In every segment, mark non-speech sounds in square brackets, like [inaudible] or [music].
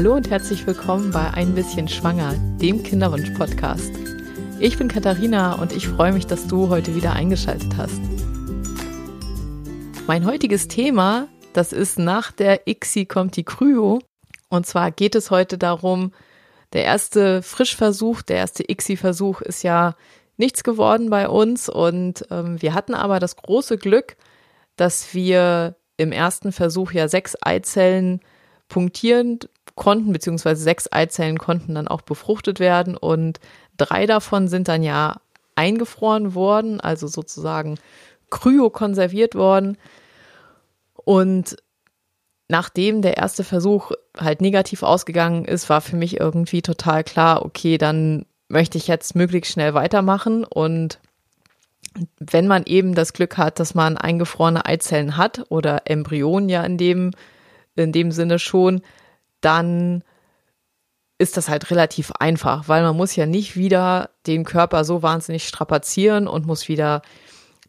Hallo und herzlich willkommen bei Ein bisschen Schwanger, dem Kinderwunsch-Podcast. Ich bin Katharina und ich freue mich, dass du heute wieder eingeschaltet hast. Mein heutiges Thema, das ist nach der ICSI kommt die Kryo. Und zwar geht es heute darum, der erste Frischversuch, der erste ICSI-Versuch ist ja nichts geworden bei uns und ähm, wir hatten aber das große Glück, dass wir im ersten Versuch ja sechs Eizellen punktieren konnten, beziehungsweise sechs Eizellen konnten dann auch befruchtet werden und drei davon sind dann ja eingefroren worden, also sozusagen kryokonserviert worden. Und nachdem der erste Versuch halt negativ ausgegangen ist, war für mich irgendwie total klar, okay, dann möchte ich jetzt möglichst schnell weitermachen und wenn man eben das Glück hat, dass man eingefrorene Eizellen hat oder Embryonen ja in dem, in dem Sinne schon, dann ist das halt relativ einfach, weil man muss ja nicht wieder den Körper so wahnsinnig strapazieren und muss wieder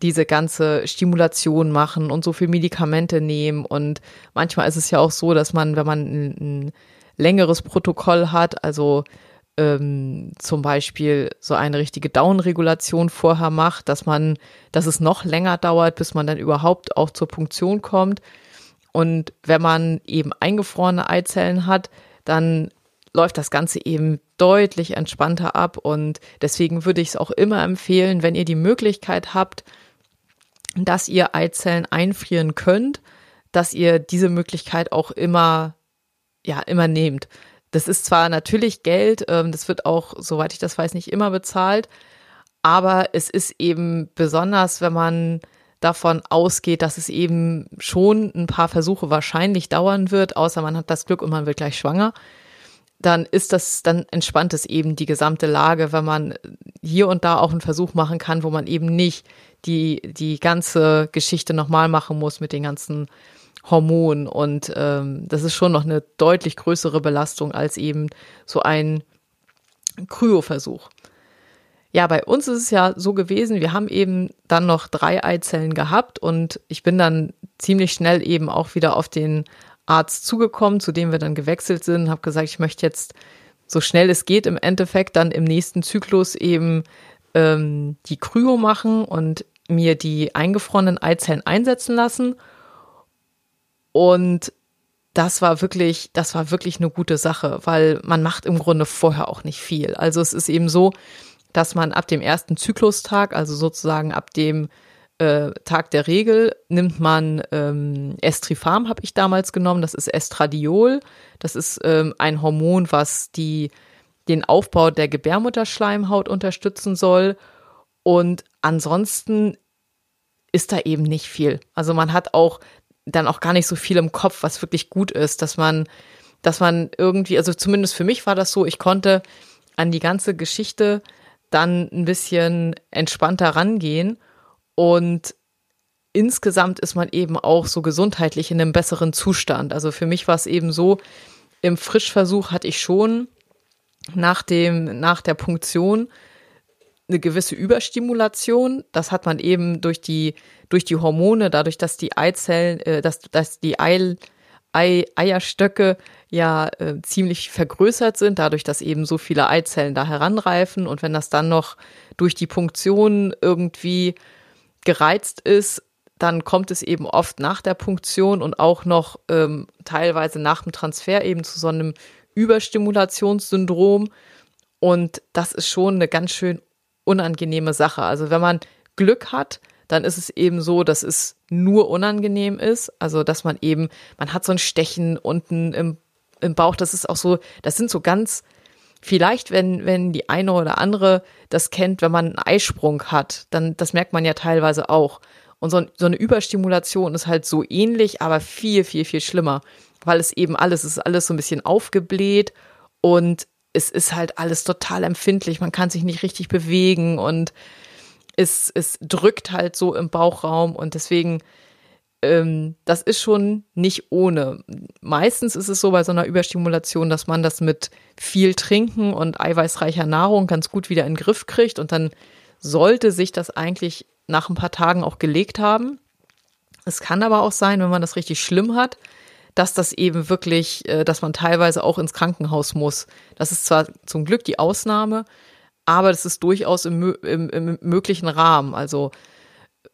diese ganze Stimulation machen und so viel Medikamente nehmen. Und manchmal ist es ja auch so, dass man, wenn man ein, ein längeres Protokoll hat, also ähm, zum Beispiel so eine richtige Down-Regulation vorher macht, dass man, dass es noch länger dauert, bis man dann überhaupt auch zur Punktion kommt. Und wenn man eben eingefrorene Eizellen hat, dann läuft das Ganze eben deutlich entspannter ab. Und deswegen würde ich es auch immer empfehlen, wenn ihr die Möglichkeit habt, dass ihr Eizellen einfrieren könnt, dass ihr diese Möglichkeit auch immer, ja, immer nehmt. Das ist zwar natürlich Geld, ähm, das wird auch, soweit ich das weiß, nicht immer bezahlt, aber es ist eben besonders, wenn man davon ausgeht, dass es eben schon ein paar Versuche wahrscheinlich dauern wird, außer man hat das Glück und man wird gleich schwanger, dann ist das, dann entspannt es eben die gesamte Lage, wenn man hier und da auch einen Versuch machen kann, wo man eben nicht die, die ganze Geschichte nochmal machen muss mit den ganzen Hormonen. Und ähm, das ist schon noch eine deutlich größere Belastung als eben so ein Kryoversuch. Ja, bei uns ist es ja so gewesen, wir haben eben dann noch drei Eizellen gehabt und ich bin dann ziemlich schnell eben auch wieder auf den Arzt zugekommen, zu dem wir dann gewechselt sind, habe gesagt, ich möchte jetzt so schnell es geht im Endeffekt dann im nächsten Zyklus eben ähm, die Kryo machen und mir die eingefrorenen Eizellen einsetzen lassen. Und das war wirklich, das war wirklich eine gute Sache, weil man macht im Grunde vorher auch nicht viel. Also es ist eben so, dass man ab dem ersten Zyklustag, also sozusagen ab dem äh, Tag der Regel, nimmt man ähm, Estrifam, habe ich damals genommen. Das ist Estradiol. Das ist ähm, ein Hormon, was die, den Aufbau der Gebärmutterschleimhaut unterstützen soll. Und ansonsten ist da eben nicht viel. Also man hat auch dann auch gar nicht so viel im Kopf, was wirklich gut ist, dass man, dass man irgendwie, also zumindest für mich war das so, ich konnte an die ganze Geschichte dann ein bisschen entspannter rangehen und insgesamt ist man eben auch so gesundheitlich in einem besseren Zustand. Also für mich war es eben so, im Frischversuch hatte ich schon nach dem, nach der Punktion eine gewisse Überstimulation. Das hat man eben durch die, durch die Hormone, dadurch, dass die Eizellen, äh, dass, dass die Ei, Ei, Eierstöcke ja äh, ziemlich vergrößert sind, dadurch, dass eben so viele Eizellen da heranreifen. Und wenn das dann noch durch die Punktion irgendwie gereizt ist, dann kommt es eben oft nach der Punktion und auch noch ähm, teilweise nach dem Transfer eben zu so einem Überstimulationssyndrom. Und das ist schon eine ganz schön unangenehme Sache. Also wenn man Glück hat, dann ist es eben so, dass es nur unangenehm ist. Also dass man eben, man hat so ein Stechen unten im, im Bauch. Das ist auch so, das sind so ganz, vielleicht, wenn, wenn die eine oder andere das kennt, wenn man einen Eisprung hat, dann, das merkt man ja teilweise auch. Und so, so eine Überstimulation ist halt so ähnlich, aber viel, viel, viel schlimmer, weil es eben alles, es ist alles so ein bisschen aufgebläht und es ist halt alles total empfindlich. Man kann sich nicht richtig bewegen und es, es drückt halt so im Bauchraum und deswegen, ähm, das ist schon nicht ohne. Meistens ist es so bei so einer Überstimulation, dass man das mit viel Trinken und eiweißreicher Nahrung ganz gut wieder in den Griff kriegt und dann sollte sich das eigentlich nach ein paar Tagen auch gelegt haben. Es kann aber auch sein, wenn man das richtig schlimm hat, dass das eben wirklich, äh, dass man teilweise auch ins Krankenhaus muss. Das ist zwar zum Glück die Ausnahme, aber das ist durchaus im, im, im möglichen Rahmen. Also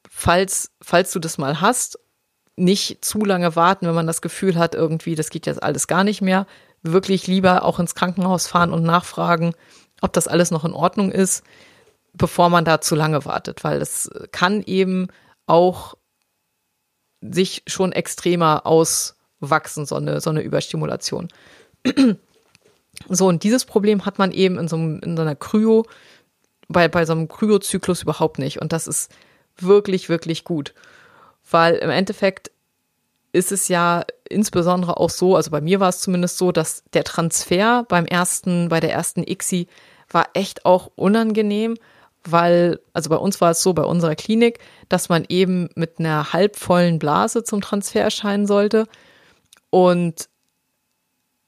falls, falls du das mal hast, nicht zu lange warten, wenn man das Gefühl hat, irgendwie, das geht jetzt alles gar nicht mehr. Wirklich lieber auch ins Krankenhaus fahren und nachfragen, ob das alles noch in Ordnung ist, bevor man da zu lange wartet, weil das kann eben auch sich schon extremer auswachsen, so eine, so eine Überstimulation. So, und dieses Problem hat man eben in so, einem, in so einer Kryo, bei, bei so einem Kryozyklus überhaupt nicht. Und das ist wirklich, wirklich gut. Weil im Endeffekt ist es ja insbesondere auch so, also bei mir war es zumindest so, dass der Transfer beim ersten, bei der ersten ICSI war echt auch unangenehm, weil, also bei uns war es so, bei unserer Klinik, dass man eben mit einer halbvollen Blase zum Transfer erscheinen sollte. Und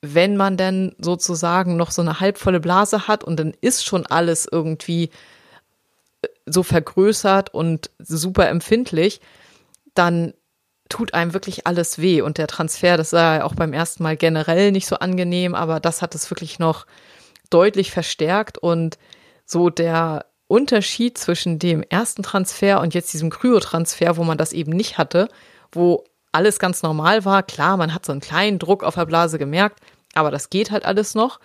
wenn man dann sozusagen noch so eine halbvolle Blase hat und dann ist schon alles irgendwie äh, so vergrößert und super empfindlich, dann tut einem wirklich alles weh. Und der Transfer, das war ja auch beim ersten Mal generell nicht so angenehm, aber das hat es wirklich noch deutlich verstärkt und so der Unterschied zwischen dem ersten Transfer und jetzt diesem Kryotransfer, wo man das eben nicht hatte, wo alles ganz normal war. Klar, man hat so einen kleinen Druck auf der Blase gemerkt, aber das geht halt alles noch.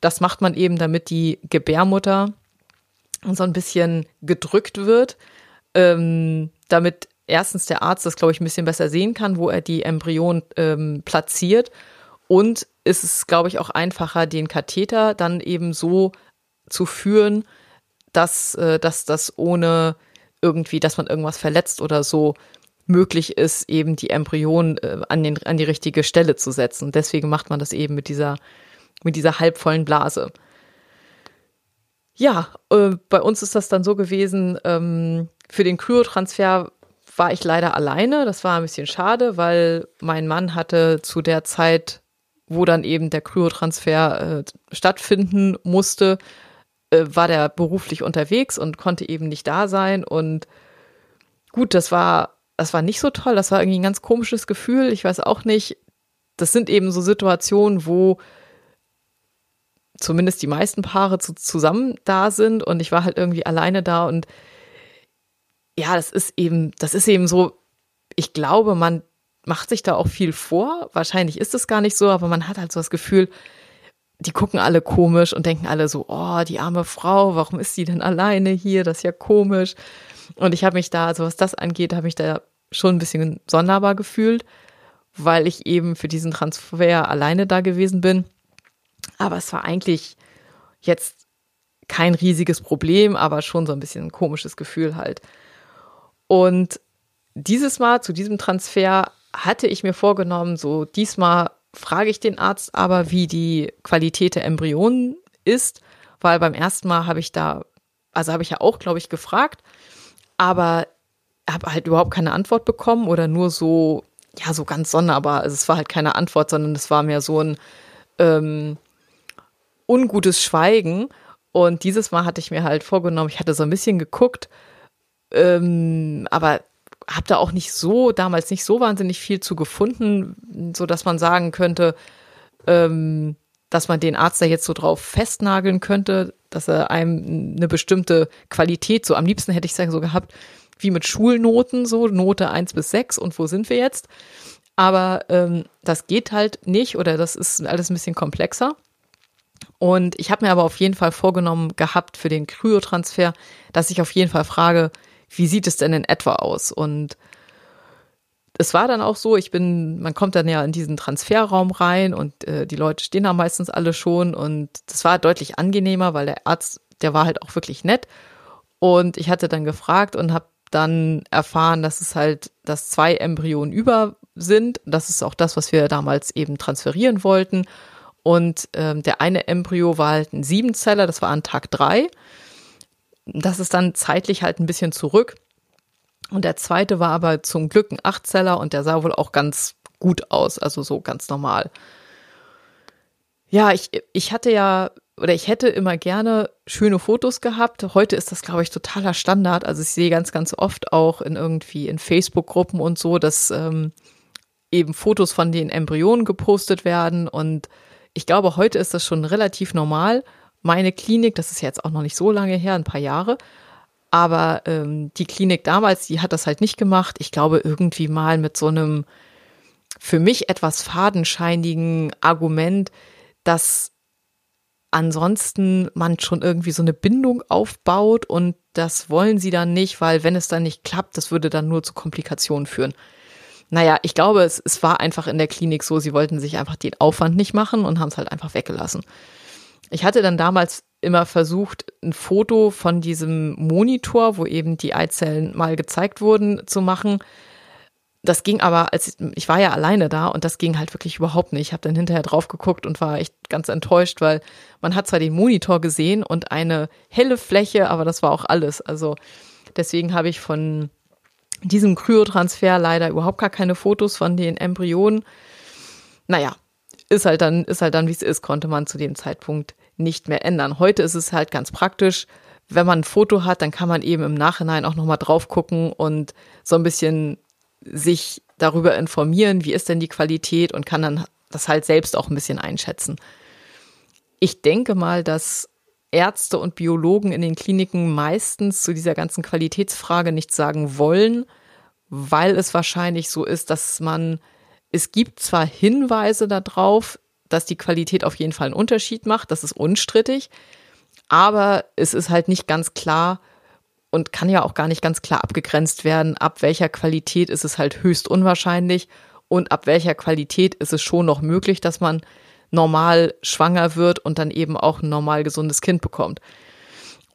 Das macht man eben, damit die Gebärmutter so ein bisschen gedrückt wird, ähm, damit erstens der Arzt das, glaube ich, ein bisschen besser sehen kann, wo er die Embryonen ähm, platziert. Und ist es, glaube ich, auch einfacher, den Katheter dann eben so zu führen, dass, äh, dass das ohne irgendwie, dass man irgendwas verletzt oder so möglich ist, eben die Embryonen äh, an, den, an die richtige Stelle zu setzen. Deswegen macht man das eben mit dieser, mit dieser halbvollen Blase. Ja, äh, bei uns ist das dann so gewesen, ähm, für den Kryotransfer war ich leider alleine. Das war ein bisschen schade, weil mein Mann hatte zu der Zeit, wo dann eben der Kryotransfer äh, stattfinden musste, äh, war der beruflich unterwegs und konnte eben nicht da sein. Und gut, das war, das war nicht so toll. Das war irgendwie ein ganz komisches Gefühl. Ich weiß auch nicht. Das sind eben so Situationen, wo zumindest die meisten Paare zu, zusammen da sind und ich war halt irgendwie alleine da und ja, das ist eben, das ist eben so, ich glaube, man macht sich da auch viel vor. Wahrscheinlich ist es gar nicht so, aber man hat halt so das Gefühl, die gucken alle komisch und denken alle so, oh, die arme Frau, warum ist sie denn alleine hier? Das ist ja komisch. Und ich habe mich da, also was das angeht, habe ich da schon ein bisschen sonderbar gefühlt, weil ich eben für diesen Transfer alleine da gewesen bin. Aber es war eigentlich jetzt kein riesiges Problem, aber schon so ein bisschen ein komisches Gefühl halt. Und dieses Mal zu diesem Transfer hatte ich mir vorgenommen, so diesmal frage ich den Arzt aber, wie die Qualität der Embryonen ist, weil beim ersten Mal habe ich da, also habe ich ja auch, glaube ich, gefragt, aber habe halt überhaupt keine Antwort bekommen oder nur so, ja, so ganz sonderbar. Also es war halt keine Antwort, sondern es war mehr so ein ähm, ungutes Schweigen. Und dieses Mal hatte ich mir halt vorgenommen, ich hatte so ein bisschen geguckt, ähm, aber habe da auch nicht so, damals nicht so wahnsinnig viel zu gefunden, so dass man sagen könnte, ähm, dass man den Arzt da jetzt so drauf festnageln könnte, dass er einem eine bestimmte Qualität, so am liebsten hätte ich sagen, so gehabt, wie mit Schulnoten, so Note eins bis sechs und wo sind wir jetzt? Aber ähm, das geht halt nicht oder das ist alles ein bisschen komplexer. Und ich habe mir aber auf jeden Fall vorgenommen gehabt für den Kryotransfer, dass ich auf jeden Fall frage, wie sieht es denn in etwa aus? Und es war dann auch so, ich bin, man kommt dann ja in diesen Transferraum rein und äh, die Leute stehen da meistens alle schon und das war deutlich angenehmer, weil der Arzt, der war halt auch wirklich nett und ich hatte dann gefragt und habe dann erfahren, dass es halt, dass zwei Embryonen über sind. Das ist auch das, was wir damals eben transferieren wollten. Und ähm, der eine Embryo war halt ein Siebenzeller, das war an Tag drei das ist dann zeitlich halt ein bisschen zurück. Und der zweite war aber zum Glück ein Achtzeller und der sah wohl auch ganz gut aus, also so ganz normal. Ja, ich, ich hatte ja oder ich hätte immer gerne schöne Fotos gehabt. Heute ist das, glaube ich, totaler Standard. Also ich sehe ganz, ganz oft auch in irgendwie in Facebook-Gruppen und so, dass ähm, eben Fotos von den Embryonen gepostet werden. Und ich glaube, heute ist das schon relativ normal. Meine Klinik, das ist jetzt auch noch nicht so lange her, ein paar Jahre, aber ähm, die Klinik damals, die hat das halt nicht gemacht. Ich glaube, irgendwie mal mit so einem für mich etwas fadenscheinigen Argument, dass ansonsten man schon irgendwie so eine Bindung aufbaut und das wollen sie dann nicht, weil wenn es dann nicht klappt, das würde dann nur zu Komplikationen führen. Naja, ich glaube, es, es war einfach in der Klinik so, sie wollten sich einfach den Aufwand nicht machen und haben es halt einfach weggelassen. Ich hatte dann damals immer versucht, ein Foto von diesem Monitor, wo eben die Eizellen mal gezeigt wurden, zu machen. Das ging aber, als ich, war ja alleine da und das ging halt wirklich überhaupt nicht. Ich habe dann hinterher drauf geguckt und war echt ganz enttäuscht, weil man hat zwar den Monitor gesehen und eine helle Fläche, aber das war auch alles. Also deswegen habe ich von diesem Kryotransfer leider überhaupt gar keine Fotos von den Embryonen. Naja, ist halt dann, ist halt dann, wie es ist, konnte man zu dem Zeitpunkt nicht mehr ändern. Heute ist es halt ganz praktisch. Wenn man ein Foto hat, dann kann man eben im Nachhinein auch nochmal drauf gucken und so ein bisschen sich darüber informieren, wie ist denn die Qualität und kann dann das halt selbst auch ein bisschen einschätzen. Ich denke mal, dass Ärzte und Biologen in den Kliniken meistens zu dieser ganzen Qualitätsfrage nichts sagen wollen, weil es wahrscheinlich so ist, dass man, es gibt zwar Hinweise darauf, dass die Qualität auf jeden Fall einen Unterschied macht, das ist unstrittig, aber es ist halt nicht ganz klar und kann ja auch gar nicht ganz klar abgegrenzt werden, ab welcher Qualität ist es halt höchst unwahrscheinlich und ab welcher Qualität ist es schon noch möglich, dass man normal schwanger wird und dann eben auch ein normal gesundes Kind bekommt.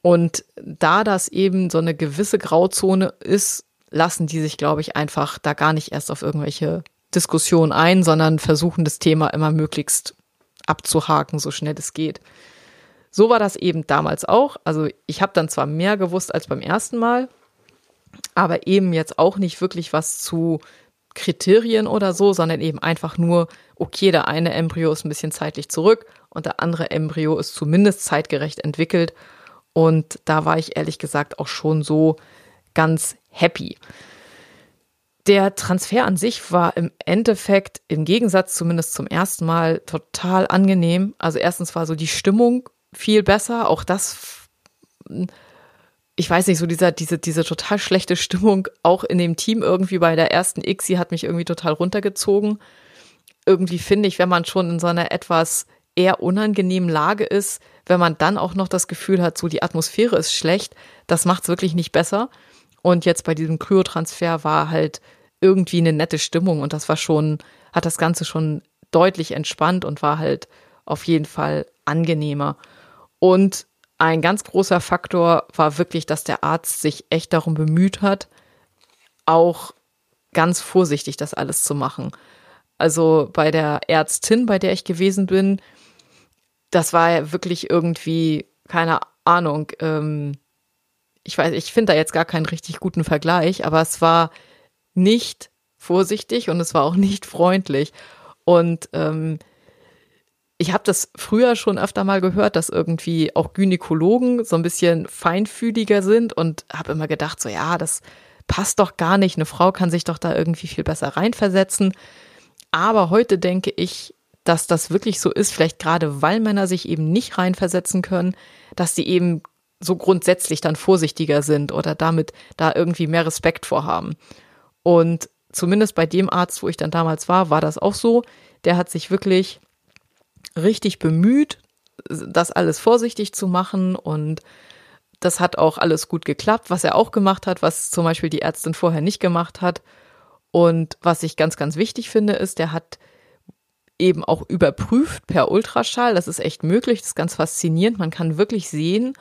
Und da das eben so eine gewisse Grauzone ist, lassen die sich, glaube ich, einfach da gar nicht erst auf irgendwelche Diskussion ein, sondern versuchen das Thema immer möglichst abzuhaken, so schnell es geht. So war das eben damals auch. Also ich habe dann zwar mehr gewusst als beim ersten Mal, aber eben jetzt auch nicht wirklich was zu Kriterien oder so, sondern eben einfach nur, okay, der eine Embryo ist ein bisschen zeitlich zurück und der andere Embryo ist zumindest zeitgerecht entwickelt. Und da war ich ehrlich gesagt auch schon so ganz happy. Der Transfer an sich war im Endeffekt im Gegensatz zumindest zum ersten Mal total angenehm. Also erstens war so die Stimmung viel besser. Auch das, ich weiß nicht, so dieser, diese, diese total schlechte Stimmung auch in dem Team irgendwie bei der ersten ICSI hat mich irgendwie total runtergezogen. Irgendwie finde ich, wenn man schon in so einer etwas eher unangenehmen Lage ist, wenn man dann auch noch das Gefühl hat, so die Atmosphäre ist schlecht, das macht es wirklich nicht besser. Und jetzt bei diesem Kryotransfer war halt irgendwie eine nette Stimmung und das war schon, hat das Ganze schon deutlich entspannt und war halt auf jeden Fall angenehmer. Und ein ganz großer Faktor war wirklich, dass der Arzt sich echt darum bemüht hat, auch ganz vorsichtig das alles zu machen. Also bei der Ärztin, bei der ich gewesen bin, das war ja wirklich irgendwie, keine Ahnung, ähm, ich weiß, ich finde da jetzt gar keinen richtig guten Vergleich, aber es war nicht vorsichtig und es war auch nicht freundlich. Und ähm, ich habe das früher schon öfter mal gehört, dass irgendwie auch Gynäkologen so ein bisschen feinfühliger sind und habe immer gedacht, so ja, das passt doch gar nicht. Eine Frau kann sich doch da irgendwie viel besser reinversetzen. Aber heute denke ich, dass das wirklich so ist, vielleicht gerade weil Männer sich eben nicht reinversetzen können, dass sie eben so grundsätzlich dann vorsichtiger sind oder damit da irgendwie mehr Respekt vorhaben. Und zumindest bei dem Arzt, wo ich dann damals war, war das auch so. Der hat sich wirklich richtig bemüht, das alles vorsichtig zu machen und das hat auch alles gut geklappt, was er auch gemacht hat, was zum Beispiel die Ärztin vorher nicht gemacht hat. Und was ich ganz, ganz wichtig finde, ist, der hat eben auch überprüft per Ultraschall. Das ist echt möglich, das ist ganz faszinierend. Man kann wirklich sehen,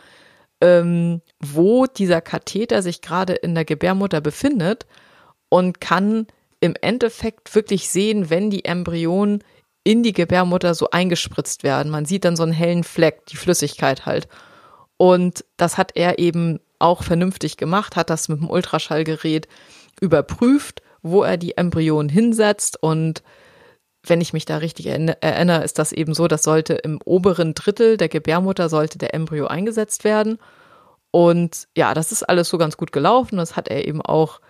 ähm, wo dieser Katheter sich gerade in der Gebärmutter befindet und kann im Endeffekt wirklich sehen, wenn die Embryonen in die Gebärmutter so eingespritzt werden. Man sieht dann so einen hellen Fleck, die Flüssigkeit halt. Und das hat er eben auch vernünftig gemacht, hat das mit dem Ultraschallgerät überprüft, wo er die Embryonen hinsetzt. Und wenn ich mich da richtig erinnere, ist das eben so, das sollte im oberen Drittel der Gebärmutter sollte der Embryo eingesetzt werden. Und ja, das ist alles so ganz gut gelaufen. Das hat er eben auch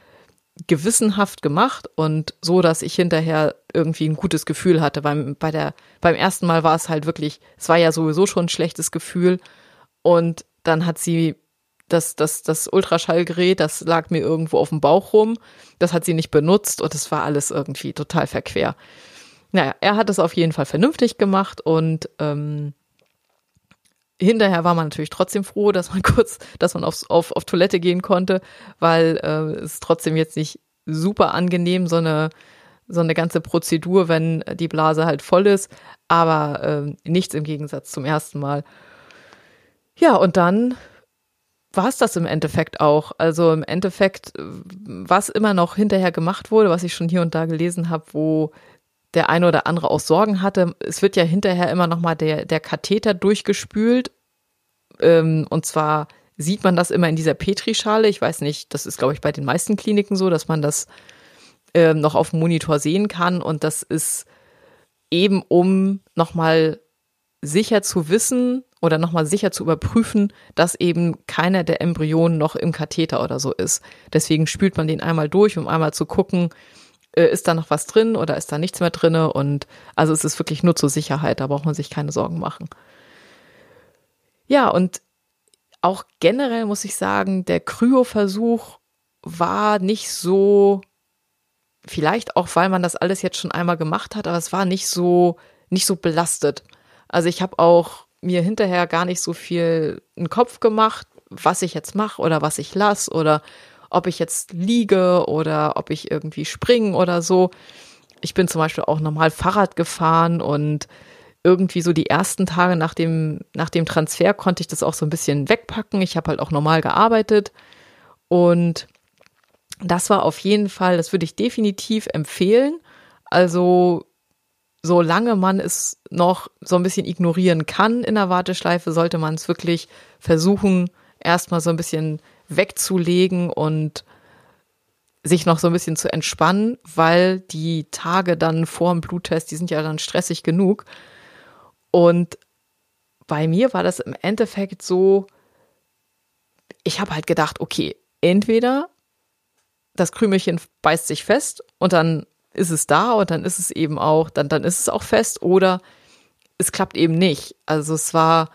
gewissenhaft gemacht und so, dass ich hinterher irgendwie ein gutes Gefühl hatte. Beim, bei der, beim ersten Mal war es halt wirklich, es war ja sowieso schon ein schlechtes Gefühl und dann hat sie das, das, das Ultraschallgerät, das lag mir irgendwo auf dem Bauch rum. Das hat sie nicht benutzt und es war alles irgendwie total verquer. Naja, er hat es auf jeden Fall vernünftig gemacht und ähm, hinterher war man natürlich trotzdem froh, dass man [laughs] kurz, dass man aufs, auf, auf Toilette gehen konnte, weil äh, es trotzdem jetzt nicht super angenehm, so eine, so eine ganze Prozedur, wenn die Blase halt voll ist, aber äh, nichts im Gegensatz zum ersten Mal. Ja, und dann war es das im Endeffekt auch. Also im Endeffekt, was immer noch hinterher gemacht wurde, was ich schon hier und da gelesen habe, wo der eine oder andere auch Sorgen hatte, es wird ja hinterher immer noch mal der, der Katheter durchgespült. Ähm, und zwar sieht man das immer in dieser Petrischale. Ich weiß nicht, das ist, glaube ich, bei den meisten Kliniken so, dass man das ähm, noch auf dem Monitor sehen kann. Und das ist eben, um nochmal sicher zu wissen, oder nochmal sicher zu überprüfen, dass eben keiner der Embryonen noch im Katheter oder so ist. Deswegen spült man den einmal durch, um einmal zu gucken, äh, ist da noch was drin oder ist da nichts mehr drin? Und also es ist wirklich nur zur Sicherheit, da braucht man sich keine Sorgen machen. Ja, und auch generell muss ich sagen, der Kryo-Versuch war nicht so, vielleicht auch, weil man das alles jetzt schon einmal gemacht hat, aber es war nicht so, nicht so belastet. Also ich habe auch mir hinterher gar nicht so viel einen Kopf gemacht, was ich jetzt mache oder was ich lasse oder ob ich jetzt liege oder ob ich irgendwie springe oder so. Ich bin zum Beispiel auch normal Fahrrad gefahren und irgendwie so die ersten Tage nach dem, nach dem Transfer konnte ich das auch so ein bisschen wegpacken. Ich habe halt auch normal gearbeitet und das war auf jeden Fall, das würde ich definitiv empfehlen. Also solange man es noch so ein bisschen ignorieren kann in der Warteschleife, sollte man es wirklich versuchen, erstmal so ein bisschen wegzulegen und sich noch so ein bisschen zu entspannen, weil die Tage dann vor dem Bluttest, die sind ja dann stressig genug. Und bei mir war das im Endeffekt so, ich habe halt gedacht, okay, entweder das Krümelchen beißt sich fest und dann ist es da und dann ist es eben auch, dann, dann ist es auch fest oder es klappt eben nicht. Also es war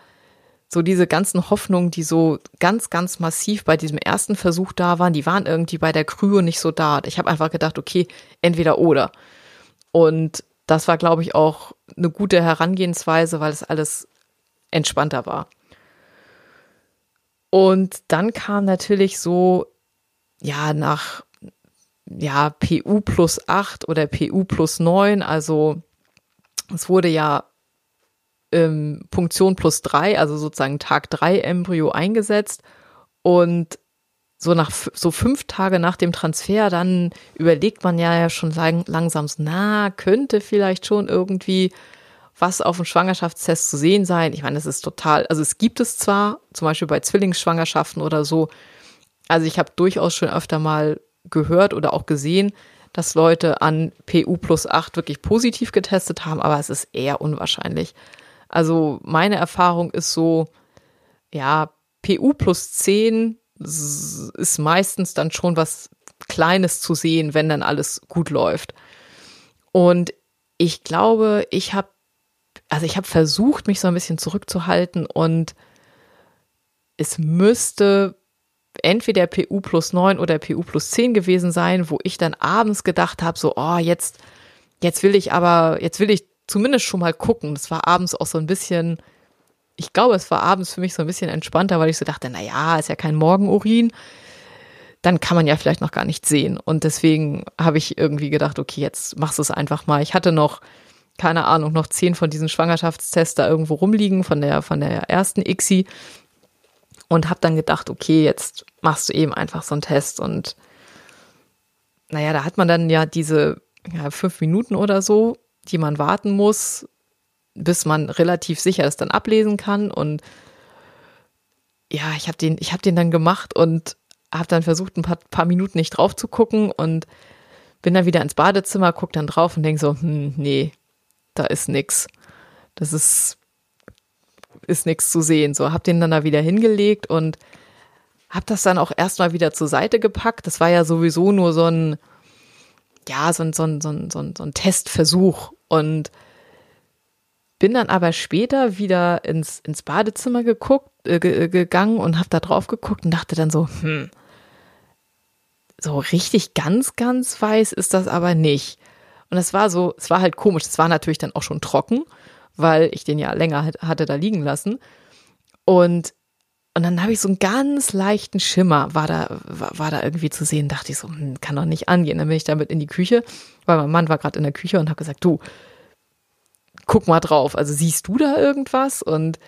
so diese ganzen Hoffnungen, die so ganz, ganz massiv bei diesem ersten Versuch da waren, die waren irgendwie bei der Kryo nicht so da. Ich habe einfach gedacht, okay, entweder oder. Und das war, glaube ich, auch eine gute Herangehensweise, weil es alles entspannter war. Und dann kam natürlich so, ja, nach ja, PU plus 8 oder PU plus 9. Also es wurde ja ähm, Punktion plus 3, also sozusagen Tag 3 Embryo eingesetzt. Und so nach so fünf Tage nach dem Transfer, dann überlegt man ja schon lang, langsam, na, könnte vielleicht schon irgendwie was auf dem Schwangerschaftstest zu sehen sein. Ich meine, es ist total, also es gibt es zwar, zum Beispiel bei Zwillingsschwangerschaften oder so. Also ich habe durchaus schon öfter mal gehört oder auch gesehen, dass Leute an PU plus 8 wirklich positiv getestet haben, aber es ist eher unwahrscheinlich. Also meine Erfahrung ist so, ja, PU plus 10 ist meistens dann schon was Kleines zu sehen, wenn dann alles gut läuft. Und ich glaube, ich habe, also ich habe versucht, mich so ein bisschen zurückzuhalten und es müsste entweder PU plus 9 oder PU plus 10 gewesen sein, wo ich dann abends gedacht habe, so, oh, jetzt, jetzt will ich aber, jetzt will ich zumindest schon mal gucken. Das war abends auch so ein bisschen, ich glaube, es war abends für mich so ein bisschen entspannter, weil ich so dachte, na ja, ist ja kein Morgenurin. Dann kann man ja vielleicht noch gar nicht sehen. Und deswegen habe ich irgendwie gedacht, okay, jetzt machst du es einfach mal. Ich hatte noch, keine Ahnung, noch zehn von diesen Schwangerschaftstests da irgendwo rumliegen von der, von der ersten ICSI und habe dann gedacht, okay, jetzt machst du eben einfach so einen Test und naja, da hat man dann ja diese ja, fünf Minuten oder so, die man warten muss, bis man relativ sicher es dann ablesen kann und ja, ich habe den, habe den dann gemacht und habe dann versucht, ein paar, paar Minuten nicht drauf zu gucken und bin dann wieder ins Badezimmer, guck dann drauf und denk so, hm, nee, da ist nix. Das ist ist nichts zu sehen. So, hab den dann da wieder hingelegt und habe das dann auch erstmal wieder zur Seite gepackt. Das war ja sowieso nur so ein, ja, so ein, so ein, so ein, so ein Testversuch. Und bin dann aber später wieder ins, ins Badezimmer geguckt, äh, gegangen und habe da drauf geguckt und dachte dann so, hm, so richtig ganz, ganz weiß ist das aber nicht. Und es war so, es war halt komisch. Es war natürlich dann auch schon trocken, weil ich den ja länger hatte da liegen lassen. Und, und dann habe ich so einen ganz leichten Schimmer, war da, war, war da irgendwie zu sehen, dachte ich so, hm, kann doch nicht angehen. Dann bin ich damit in die Küche, weil mein Mann war gerade in der Küche und habe gesagt, du, guck mal drauf. Also siehst du da irgendwas? Und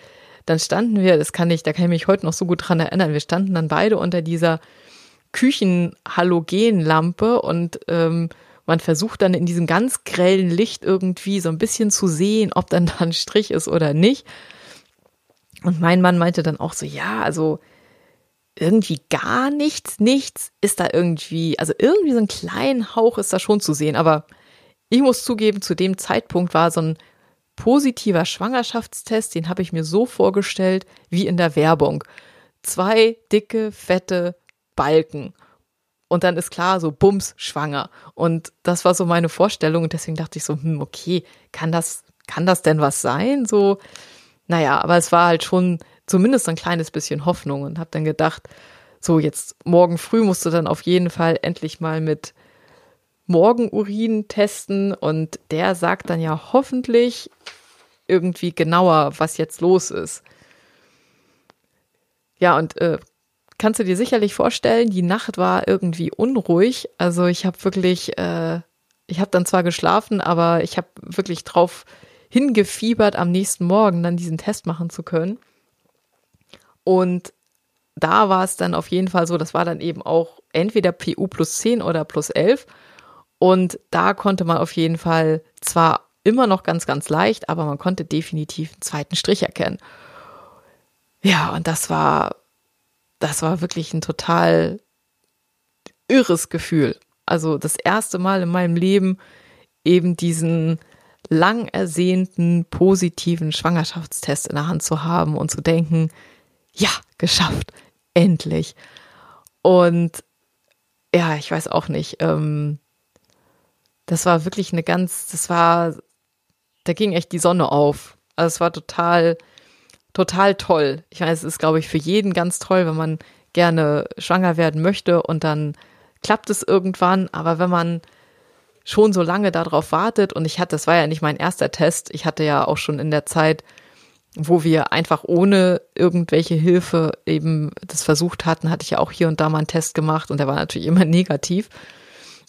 dann standen wir, das kann ich, da kann ich mich heute noch so gut dran erinnern, wir standen dann beide unter dieser Küchenhalogenlampe und ähm, man versucht dann in diesem ganz grellen Licht irgendwie so ein bisschen zu sehen, ob dann da ein Strich ist oder nicht. Und mein Mann meinte dann auch so, ja, also irgendwie gar nichts, nichts ist da irgendwie, also irgendwie so ein kleinen Hauch ist da schon zu sehen, aber ich muss zugeben, zu dem Zeitpunkt war so ein positiver Schwangerschaftstest, den habe ich mir so vorgestellt wie in der Werbung. Zwei dicke, fette Balken. Und dann ist klar, so bums, schwanger. Und das war so meine Vorstellung. Und deswegen dachte ich so, hm, okay, kann das, kann das denn was sein? So, naja, aber es war halt schon zumindest ein kleines bisschen Hoffnung und habe dann gedacht, so jetzt morgen früh musst du dann auf jeden Fall endlich mal mit Morgenurin testen und der sagt dann ja hoffentlich irgendwie genauer, was jetzt los ist. Ja, und äh, kannst du dir sicherlich vorstellen, die Nacht war irgendwie unruhig. Also ich habe wirklich, äh, ich habe dann zwar geschlafen, aber ich habe wirklich drauf hingefiebert, am nächsten Morgen dann diesen Test machen zu können. Und da war es dann auf jeden Fall so, das war dann eben auch entweder PU plus 10 oder plus 11. Und da konnte man auf jeden Fall zwar immer noch ganz, ganz leicht, aber man konnte definitiv einen zweiten Strich erkennen. Ja, und das war, das war wirklich ein total irres Gefühl. Also das erste Mal in meinem Leben eben diesen lang ersehnten positiven Schwangerschaftstest in der Hand zu haben und zu denken, ja, geschafft, endlich. Und ja, ich weiß auch nicht, ähm, das war wirklich eine ganz, das war, da ging echt die Sonne auf. Also es war total, total toll. Ich meine, es ist, glaube ich, für jeden ganz toll, wenn man gerne schwanger werden möchte und dann klappt es irgendwann. Aber wenn man schon so lange darauf wartet. Und ich hatte, das war ja nicht mein erster Test, ich hatte ja auch schon in der Zeit, wo wir einfach ohne irgendwelche Hilfe eben das versucht hatten, hatte ich ja auch hier und da mal einen Test gemacht. Und der war natürlich immer [laughs] negativ.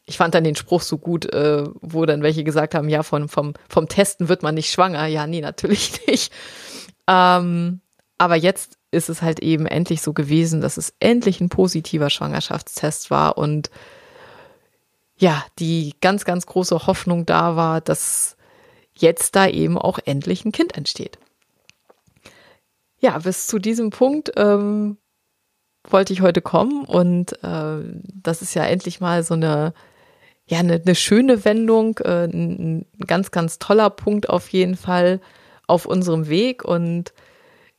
Ich fand dann den Spruch so gut, äh, wo dann welche gesagt haben, ja, von, vom, vom Testen wird man nicht schwanger. Ja, nee, natürlich [laughs] nicht. Ähm, aber jetzt ist es halt eben endlich so gewesen, dass es endlich ein positiver Schwangerschaftstest war. Und ja, die ganz, ganz große Hoffnung da war, dass jetzt da eben auch endlich ein Kind entsteht. Ja, bis zu diesem Punkt ähm, wollte ich heute kommen und äh, das ist ja endlich mal so eine ja, eine, eine schöne Wendung, äh, ein, ein ganz, ganz toller Punkt auf jeden Fall auf unserem Weg. Und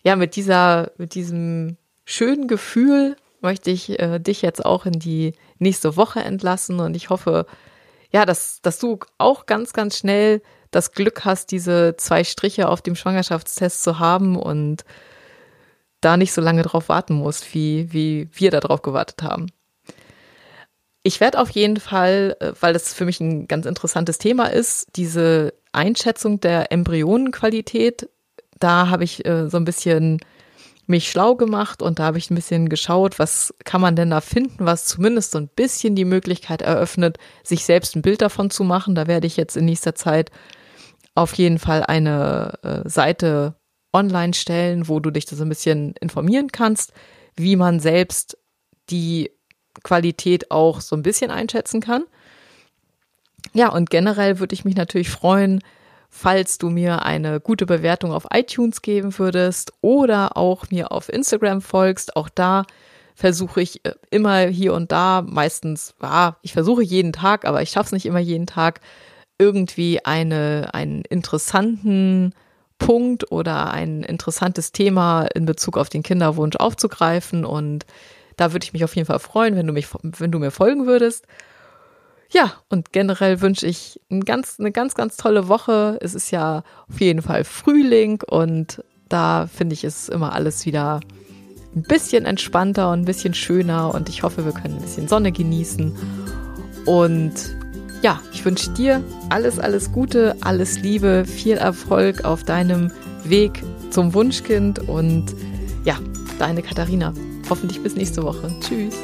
ja, mit dieser, mit diesem schönen Gefühl möchte ich äh, dich jetzt auch in die nächste Woche entlassen. Und ich hoffe, ja, dass, dass du auch ganz, ganz schnell das Glück hast, diese zwei Striche auf dem Schwangerschaftstest zu haben und da nicht so lange drauf warten musst, wie, wie wir da drauf gewartet haben. Ich werde auf jeden Fall, äh, weil das für mich ein ganz interessantes Thema ist, diese Einschätzung der Embryonenqualität, da habe ich äh, so ein bisschen mich schlau gemacht und da habe ich ein bisschen geschaut, was kann man denn da finden, was zumindest so ein bisschen die Möglichkeit eröffnet, sich selbst ein Bild davon zu machen. Da werde ich jetzt in nächster Zeit auf jeden Fall eine äh, Seite online stellen, wo du dich da so ein bisschen informieren kannst, wie man selbst die Qualität auch so ein bisschen einschätzen kann. Ja, und generell würde ich mich natürlich freuen, falls du mir eine gute Bewertung auf iTunes geben würdest oder auch mir auf Instagram folgst. Auch da versuche ich äh, immer hier und da, meistens, ja, ich versuche jeden Tag, aber ich schaffe es nicht immer jeden Tag, irgendwie eine, einen interessanten Punkt oder ein interessantes Thema in Bezug auf den Kinderwunsch aufzugreifen und Da würde ich mich auf jeden Fall freuen, wenn du mich, wenn du mir folgen würdest. Ja, und generell wünsche ich ein ganz, eine ganz, ganz tolle Woche. Es ist ja auf jeden Fall Frühling und da finde ich es immer alles wieder ein bisschen entspannter und ein bisschen schöner und ich hoffe, wir können ein bisschen Sonne genießen. Und ja, ich wünsche dir alles, alles Gute, alles Liebe, viel Erfolg auf deinem Weg zum Wunschkind und ja, deine Katharina. Hoffentlich bis nächste Woche. Tschüss.